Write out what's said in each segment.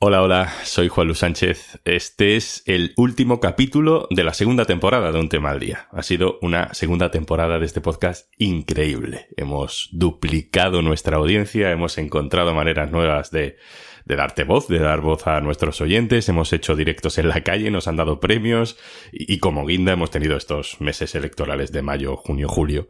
Hola, hola, soy Juan Luis Sánchez. Este es el último capítulo de la segunda temporada de Un tema al día. Ha sido una segunda temporada de este podcast increíble. Hemos duplicado nuestra audiencia, hemos encontrado maneras nuevas de, darte voz, de dar voz a nuestros oyentes, hemos hecho directos en la calle, nos han dado premios y como guinda hemos tenido estos meses electorales de mayo, junio, julio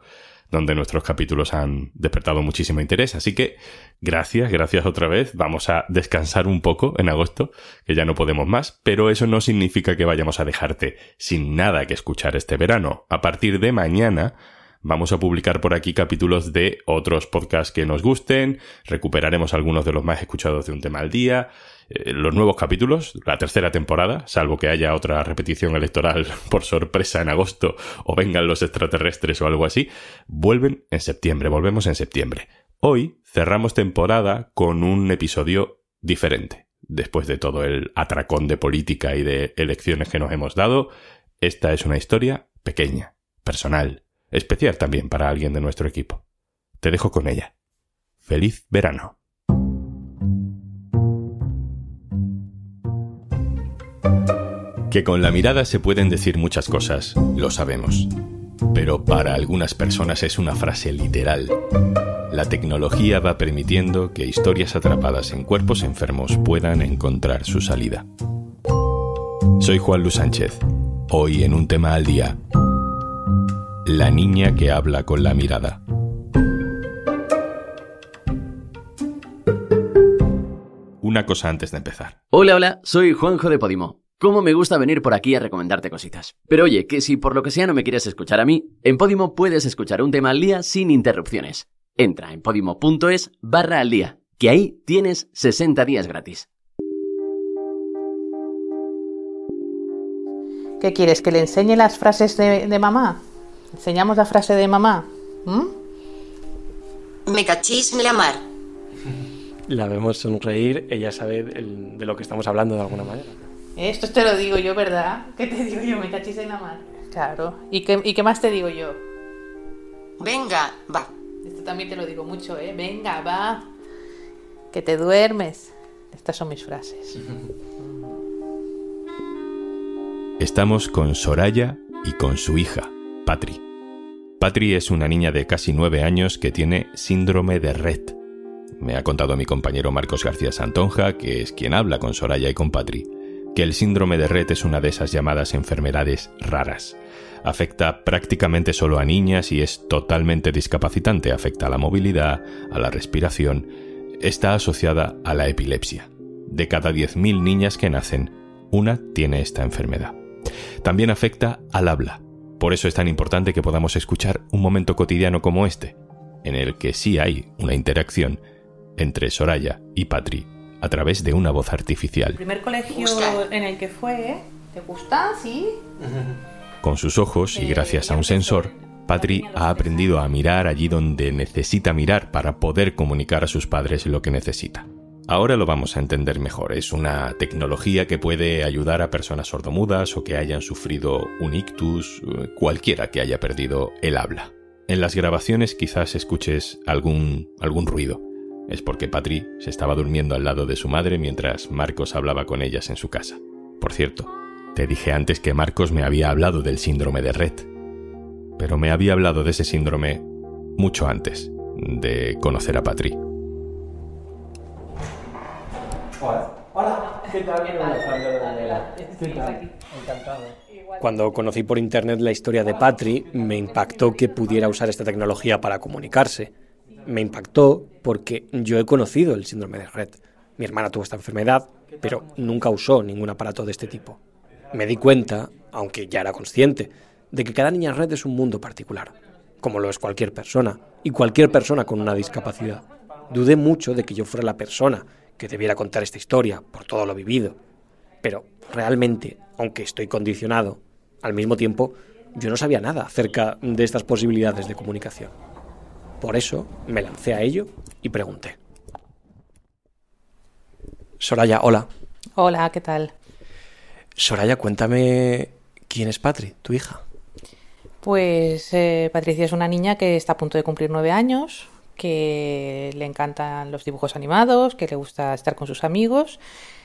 donde nuestros capítulos han despertado muchísimo interés. Así que gracias, gracias otra vez. Vamos a descansar un poco en agosto, que ya no podemos más, pero eso no significa que vayamos a dejarte sin nada que escuchar este verano. A partir de mañana vamos a publicar por aquí capítulos de otros podcasts que nos gusten, recuperaremos algunos de los más escuchados de un tema al día, eh, los nuevos capítulos, la tercera temporada, salvo que haya otra repetición electoral por sorpresa en agosto o vengan los extraterrestres o algo así, vuelven en septiembre, volvemos en septiembre. Hoy cerramos temporada con un episodio diferente. Después de todo el atracón de política y de elecciones que nos hemos dado, esta es una historia pequeña, personal, especial también para alguien de nuestro equipo. Te dejo con ella. Feliz verano. Que con la mirada se pueden decir muchas cosas, lo sabemos. Pero para algunas personas es una frase literal. La tecnología va permitiendo que historias atrapadas en cuerpos enfermos puedan encontrar su salida. Soy Juan Luis Sánchez. Hoy en un tema al día. La niña que habla con la mirada. Una cosa antes de empezar. Hola, hola, soy Juanjo de Podimo. Cómo me gusta venir por aquí a recomendarte cositas. Pero oye, que si por lo que sea no me quieres escuchar a mí, en Podimo puedes escuchar un tema al día sin interrupciones. Entra en podimo.es barra al día, que ahí tienes 60 días gratis. ¿Qué quieres? ¿Que le enseñe las frases de, de mamá? ¿Enseñamos la frase de mamá? ¿Mm? Me cachis la mar. La vemos sonreír, ella sabe el- de lo que estamos hablando de alguna manera. Esto te lo digo yo, ¿verdad? ¿Qué te digo yo? Me cachis en la mar. Claro. ¿Y qué, ¿Y qué más te digo yo? Venga, va. Esto también te lo digo mucho, ¿eh? Venga, va. Que te duermes. Estas son mis frases. Estamos con Soraya y con su hija, Patri. Patri es una niña de casi nueve años que tiene síndrome de Rett. Me ha contado mi compañero Marcos García Santonja, que es quien habla con Soraya y con Patri, que el síndrome de Rett es una de esas llamadas enfermedades raras. Afecta prácticamente solo a niñas y es totalmente discapacitante. Afecta a la movilidad, a la respiración. Está asociada a la epilepsia. De cada 10.000 niñas que nacen, una tiene esta enfermedad. También afecta al habla. Por eso es tan importante que podamos escuchar un momento cotidiano como este, en el que sí hay una interacción entre Soraya y Patri a través de una voz artificial. El primer colegio en el que fue, ¿eh? ¿Te gusta? Sí. Con sus ojos y gracias a un sensor, Patri ha aprendido a mirar allí donde necesita mirar para poder comunicar a sus padres lo que necesita. Ahora lo vamos a entender mejor. Es una tecnología que puede ayudar a personas sordomudas o que hayan sufrido un ictus, eh, cualquiera que haya perdido el habla. En las grabaciones quizás escuches algún, algún ruido. Es porque Patri se estaba durmiendo al lado de su madre mientras Marcos hablaba con ellas en su casa. Por cierto, te dije antes que Marcos me había hablado del síndrome de Rett. Pero me había hablado de ese síndrome mucho antes de conocer a Patri. Cuando conocí por internet la historia de Patri, me impactó que pudiera usar esta tecnología para comunicarse. Me impactó porque yo he conocido el síndrome de Rett. Mi hermana tuvo esta enfermedad, pero nunca usó ningún aparato de este tipo. Me di cuenta, aunque ya era consciente, de que cada niña Rett es un mundo particular, como lo es cualquier persona, y cualquier persona con una discapacidad. Dudé mucho de que yo fuera la persona que debiera contar esta historia por todo lo vivido. Pero realmente, aunque estoy condicionado, al mismo tiempo yo no sabía nada acerca de estas posibilidades de comunicación. Por eso me lancé a ello y pregunté. Soraya, hola. Hola, ¿qué tal? Soraya, cuéntame quién es Patri, tu hija. Pues eh, Patricia es una niña que está a punto de cumplir nueve años, que le encantan los dibujos animados, que le gusta estar con sus amigos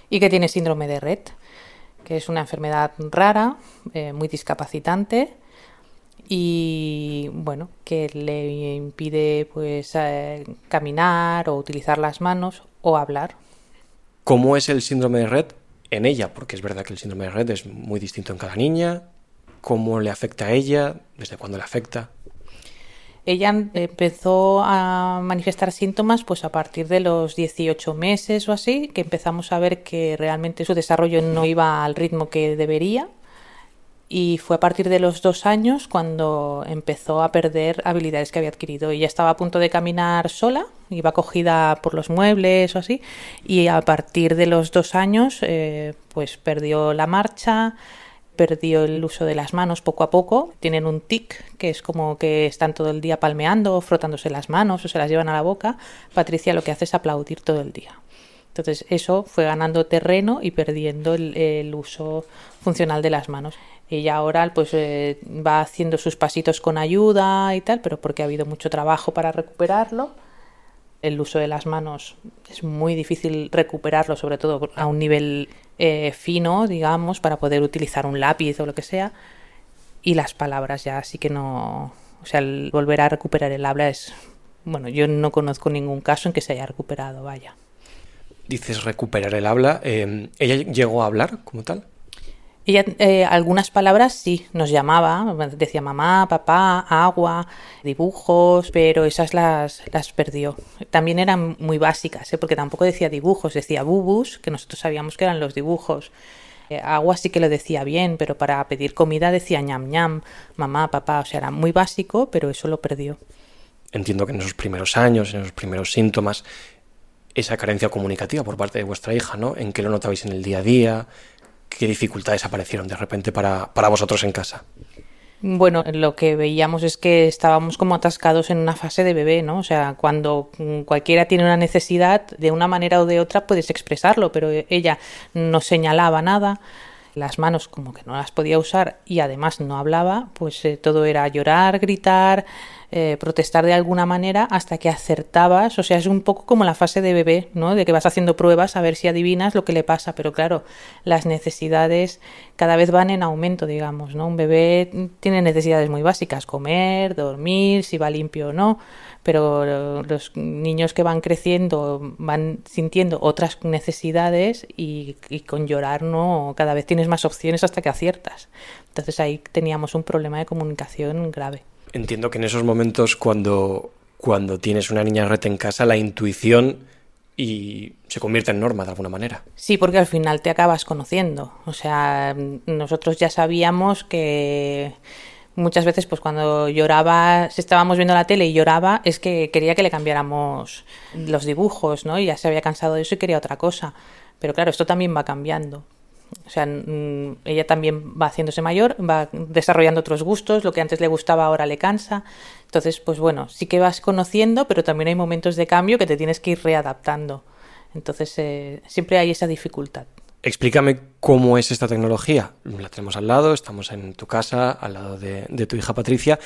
y que tiene síndrome de Rett, que es una enfermedad rara, eh, muy discapacitante y bueno, que le impide pues eh, caminar o utilizar las manos o hablar. ¿Cómo es el síndrome de Rett en ella? Porque es verdad que el síndrome de Rett es muy distinto en cada niña. ¿Cómo le afecta a ella? ¿Desde cuándo le afecta? Ella empezó a manifestar síntomas pues a partir de los 18 meses o así, que empezamos a ver que realmente su desarrollo no iba al ritmo que debería y fue a partir de los dos años cuando empezó a perder habilidades que había adquirido. Ella estaba a punto de caminar sola, iba cogida por los muebles o así, y a partir de los dos años eh, pues perdió la marcha, perdió el uso de las manos poco a poco. Tienen un tic, que es como que están todo el día palmeando, frotándose las manos o se las llevan a la boca. Patricia lo que hace es aplaudir todo el día. Entonces eso fue ganando terreno y perdiendo el, uso funcional de las manos. Ella ahora pues eh, va haciendo sus pasitos con ayuda y tal, pero porque ha habido mucho trabajo para recuperarlo. El uso de las manos es muy difícil recuperarlo, sobre todo a un nivel eh, fino, digamos, para poder utilizar un lápiz o lo que sea. Y las palabras ya sí que no... O sea, el volver a recuperar el habla es... Bueno, yo no conozco ningún caso en que se haya recuperado, vaya. Dices recuperar el habla. Eh, ¿Ella llegó a hablar como tal? Ella, eh, algunas palabras sí, nos llamaba, decía mamá, papá, agua, dibujos, pero esas las, las perdió. También eran muy básicas, ¿eh? porque tampoco decía dibujos, decía bubus, que nosotros sabíamos que eran los dibujos. Eh, agua sí que lo decía bien, pero para pedir comida decía ñam ñam, mamá, papá, o sea, era muy básico, pero eso lo perdió. Entiendo que en esos primeros años, en esos primeros síntomas, esa carencia comunicativa por parte de vuestra hija, ¿no? ¿En qué lo notabais en el día a día? ¿Qué dificultades aparecieron de repente para, para vosotros en casa? Bueno, lo que veíamos es que estábamos como atascados en una fase de bebé, ¿no? O sea, cuando cualquiera tiene una necesidad, de una manera o de otra puedes expresarlo, pero ella no señalaba nada, las manos como que no las podía usar y además no hablaba, pues eh, todo era llorar, gritar, eh, protestar de alguna manera hasta que acertabas, o sea, es un poco como la fase de bebé, ¿no? De que vas haciendo pruebas a ver si adivinas lo que le pasa, pero claro, las necesidades cada vez van en aumento, digamos, ¿no? Un bebé tiene necesidades muy básicas, comer, dormir, si va limpio o no, pero los niños que van creciendo van sintiendo otras necesidades y, y con llorar no cada vez tienes más opciones hasta que aciertas. Entonces ahí teníamos un problema de comunicación grave. Entiendo que en esos momentos cuando, cuando tienes una niña reta en casa, la intuición y se convierte en norma de alguna manera. Sí, porque al final te acabas conociendo. O sea, nosotros ya sabíamos que muchas veces pues cuando lloraba, si estábamos viendo la tele y lloraba, es que quería que le cambiáramos los dibujos, ¿no? Y ya se había cansado de eso y quería otra cosa. Pero claro, esto también va cambiando. O sea, ella también va haciéndose mayor, va desarrollando otros gustos, lo que antes le gustaba ahora le cansa. Entonces, pues bueno, sí que vas conociendo, pero también hay momentos de cambio que te tienes que ir readaptando. Entonces, eh, siempre hay esa dificultad. Explícame cómo es esta tecnología. La tenemos al lado, estamos en tu casa, al lado de, tu hija Patricia,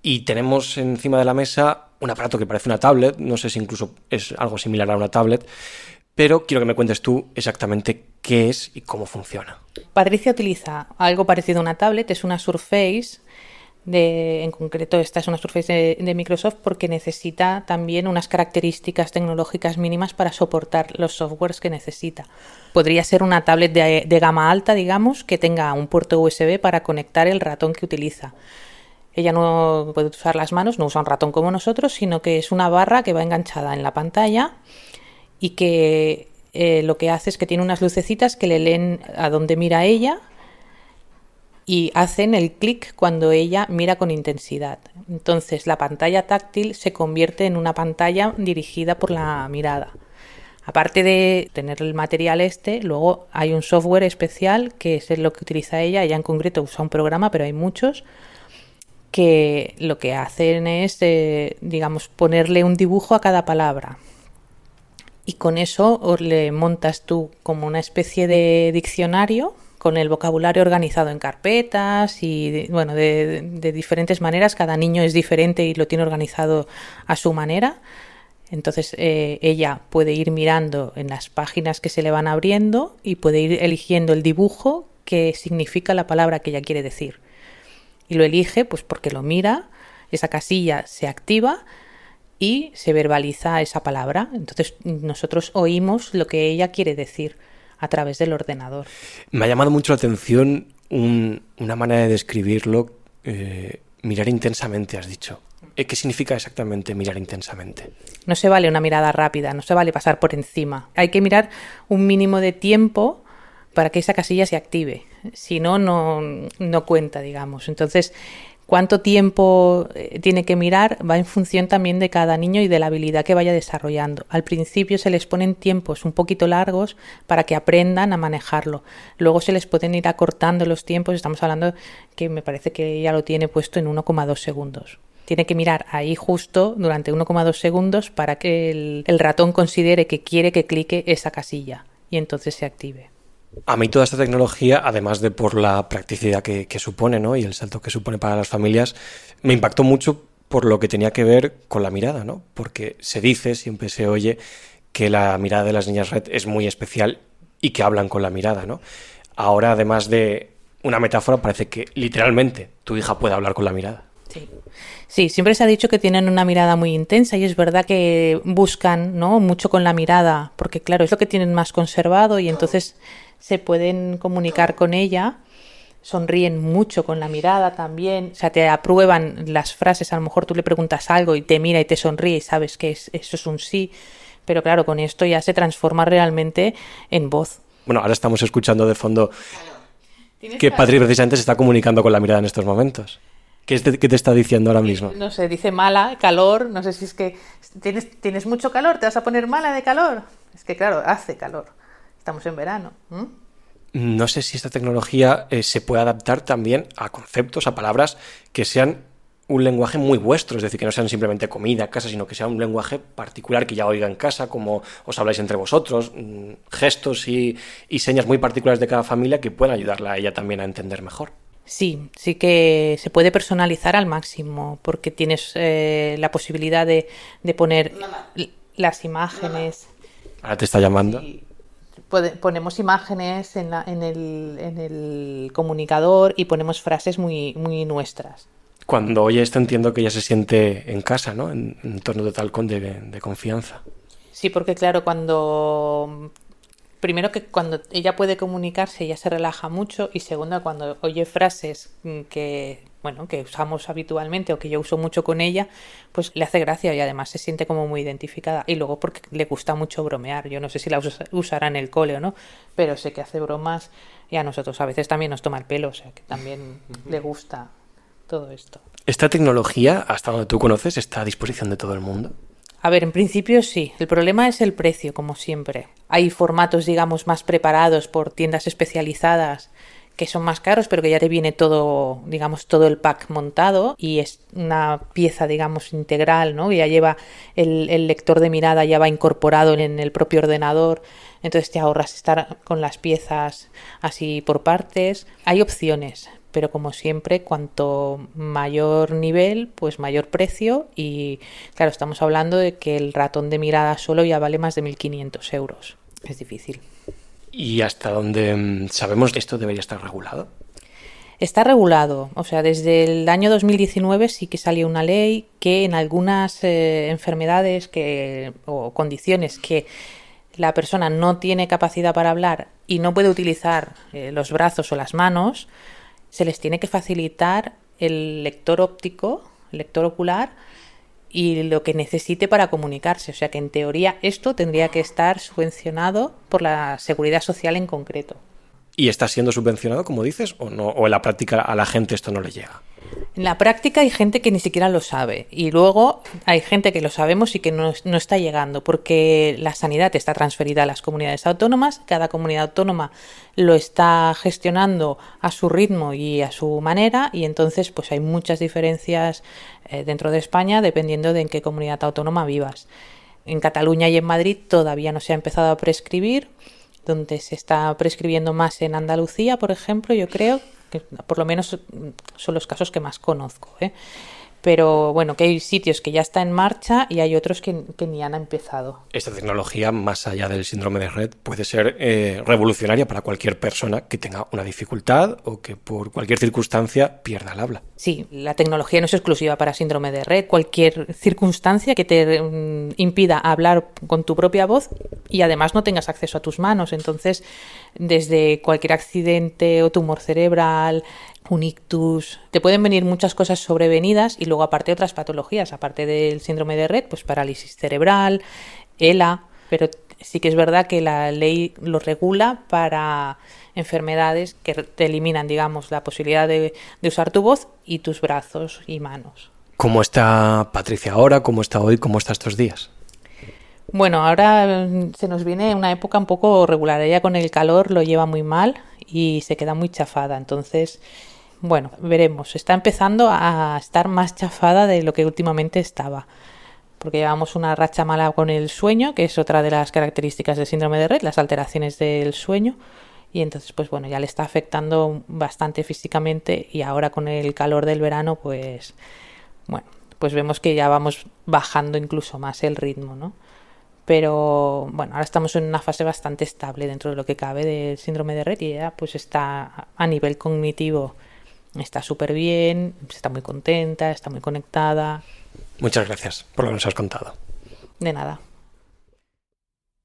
y tenemos encima de la mesa un aparato que parece una tablet, no sé si incluso es algo similar a una tablet, pero quiero que me cuentes tú exactamente qué es y cómo funciona. Patricia utiliza algo parecido a una tablet, es una Surface. De, en concreto, esta es una Surface de, Microsoft porque necesita también unas características tecnológicas mínimas para soportar los softwares que necesita. Podría ser una tablet de gama alta, digamos, que tenga un puerto USB para conectar el ratón que utiliza. Ella no puede usar las manos, no usa un ratón como nosotros, sino que es una barra que va enganchada en la pantalla y que eh, lo que hace es que tiene unas lucecitas que le leen a dónde mira ella y hacen el clic cuando ella mira con intensidad. Entonces la pantalla táctil se convierte en una pantalla dirigida por la mirada. Aparte de tener el material este, luego hay un software especial que es lo que utiliza ella. Ella en concreto usa un programa, pero hay muchos que lo que hacen es, eh, digamos, ponerle un dibujo a cada palabra y con eso le montas tú como una especie de diccionario con el vocabulario organizado en carpetas y de, bueno de, de, diferentes maneras cada niño es diferente y lo tiene organizado a su manera Entonces eh, ella puede ir mirando en las páginas que se le van abriendo y puede ir eligiendo el dibujo que significa la palabra que ella quiere decir. Y lo elige pues porque lo mira, esa casilla se activa y se verbaliza esa palabra. Entonces nosotros oímos lo que ella quiere decir a través del ordenador. Me ha llamado mucho la atención una manera de describirlo, eh, mirar intensamente, has dicho. Eh, ¿Qué significa exactamente mirar intensamente? No se vale una mirada rápida, no se vale pasar por encima. Hay que mirar un mínimo de tiempo para que esa casilla se active. Si no, no, no cuenta, digamos. Entonces, cuánto tiempo eh, tiene que mirar va en función también de cada niño y de la habilidad que vaya desarrollando. Al principio se les ponen tiempos un poquito largos para que aprendan a manejarlo. Luego se les pueden ir acortando los tiempos. Estamos hablando que me parece que ya lo tiene puesto en 1,2 segundos tiene que mirar ahí justo durante 1,2 segundos para que el, ratón considere que quiere que clique esa casilla y entonces se active. A mí toda esta tecnología, además de por la practicidad que, supone ¿no? y el salto que supone para las familias, me impactó mucho por lo que tenía que ver con la mirada, ¿no? Porque se dice, siempre se oye, que la mirada de las niñas red es muy especial y que hablan con la mirada, ¿no? Ahora, además de una metáfora, parece que literalmente tu hija puede hablar con la mirada. Sí. Sí, siempre se ha dicho que tienen una mirada muy intensa y es verdad que buscan, ¿no? mucho con la mirada, porque claro, es lo que tienen más conservado y entonces se pueden comunicar con ella, sonríen mucho con la mirada también, o sea, te aprueban las frases, a lo mejor tú le preguntas algo y te mira y te sonríe y sabes que eso es un sí, pero claro, con esto ya se transforma realmente en voz. Bueno, ahora estamos escuchando de fondo que Patri precisamente se está comunicando con la mirada en estos momentos. ¿Qué, te está diciendo ahora mismo? No sé, dice mala, calor, no sé si es que tienes, tienes mucho calor, te vas a poner mala de calor. Es que claro, hace calor. Estamos en verano. No sé si esta tecnología eh, se puede adaptar también a conceptos, a palabras que sean un lenguaje muy vuestro, es decir, que no sean simplemente comida, casa, sino que sea un lenguaje particular que ya oiga en casa, como os habláis entre vosotros, mm, gestos y, y señas muy particulares de cada familia que puedan ayudarla a ella también a entender mejor. Sí, sí que se puede personalizar al máximo porque tienes eh, la posibilidad de, poner las imágenes. Ahora te está llamando. Ponemos imágenes en, en, el, en, el, comunicador y ponemos frases muy, muy nuestras. Cuando oye esto entiendo que ya se siente en casa, ¿no? En, en torno de tal con de, de confianza. Sí, porque claro, cuando primero que cuando ella puede comunicarse ella se relaja mucho y segundo cuando oye frases mm, que bueno que usamos habitualmente o que yo uso mucho con ella pues le hace gracia y además se siente como muy identificada. Y luego porque le gusta mucho bromear. Yo no sé si la usará en el cole o no pero sé que hace bromas y a nosotros a veces también nos toma el pelo o sea que también le gusta todo esto. Esta tecnología hasta donde tú conoces está a disposición de todo el mundo a ver, en principio sí. El problema es el precio, como siempre. Hay formatos, digamos, más preparados por tiendas especializadas que son más caros, pero que ya te viene todo, digamos, todo el pack montado y es una pieza, digamos, integral, ¿no? Ya lleva el lector de mirada, ya va incorporado en el propio ordenador, entonces te ahorras estar con las piezas así por partes. Hay opciones, pero como siempre, cuanto mayor nivel, pues mayor precio y claro, estamos hablando de que el ratón de mirada solo ya vale más de 1.500 euros. Es difícil. ¿Y hasta dónde mm, sabemos que esto debería estar regulado? Está regulado, o sea, desde el año 2019 sí que salió una ley que en algunas eh, enfermedades que, o condiciones que la persona no tiene capacidad para hablar y no puede utilizar eh, los brazos o las manos, se les tiene que facilitar el lector óptico, el lector ocular y lo que necesite para comunicarse. O sea que en teoría esto tendría que estar subvencionado por la seguridad social en concreto. ¿Y está siendo subvencionado, como dices, o no? ¿O en la práctica a la gente esto no le llega? En la práctica hay gente que ni siquiera lo sabe y luego hay gente que lo sabemos y que no, no, está llegando porque la sanidad está transferida a las comunidades autónomas, cada comunidad autónoma lo está gestionando a su ritmo y a su manera y entonces pues hay muchas diferencias eh, dentro de España dependiendo de en qué comunidad autónoma vivas. En Cataluña y en Madrid todavía no se ha empezado a prescribir, donde se está prescribiendo más en Andalucía, por ejemplo, yo creo, que por lo menos son los casos que más conozco. ¿eh? Pero bueno, que hay sitios que ya está en marcha y hay otros que, ni han empezado. Esta tecnología, más allá del síndrome de red, puede ser eh, revolucionaria para cualquier persona que tenga una dificultad o que por cualquier circunstancia pierda el habla. Sí, la tecnología no es exclusiva para síndrome de red. Cualquier circunstancia que te mm, impida hablar con tu propia voz y además no tengas acceso a tus manos. Entonces, desde cualquier accidente o tumor cerebral, un ictus. Te pueden venir muchas cosas sobrevenidas y luego aparte otras patologías, aparte del síndrome de red, pues parálisis cerebral, ELA, pero sí que es verdad que la ley lo regula para enfermedades que te eliminan, digamos, la posibilidad de, de usar tu voz y tus brazos y manos. ¿Cómo está Patricia ahora? ¿Cómo está hoy? ¿Cómo está estos días? Bueno, ahora mm, se nos viene una época un poco regular. Ella con el calor lo lleva muy mal y se queda muy chafada. Entonces, bueno, veremos. Está empezando a estar más chafada de lo que últimamente estaba. Porque llevamos una racha mala con el sueño, que es otra de las características del síndrome de red, las alteraciones del sueño. Y entonces, pues bueno, ya le está afectando bastante físicamente y ahora con el calor del verano, pues bueno, pues vemos que ya vamos bajando incluso más el ritmo, ¿no? Pero bueno, ahora estamos en una fase bastante estable dentro de lo que cabe del síndrome de red y ya pues está a nivel cognitivo está súper bien, está muy contenta, está muy conectada. Muchas gracias por lo que nos has contado. De nada.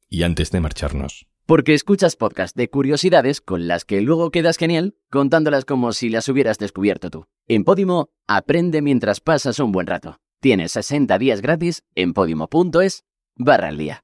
Y antes de marcharnos. Porque escuchas podcast de curiosidades con las que luego quedas genial contándolas como si las hubieras descubierto tú. En Podimo, aprende mientras pasas un buen rato. Tienes 60 días gratis en podimo.es barra al día.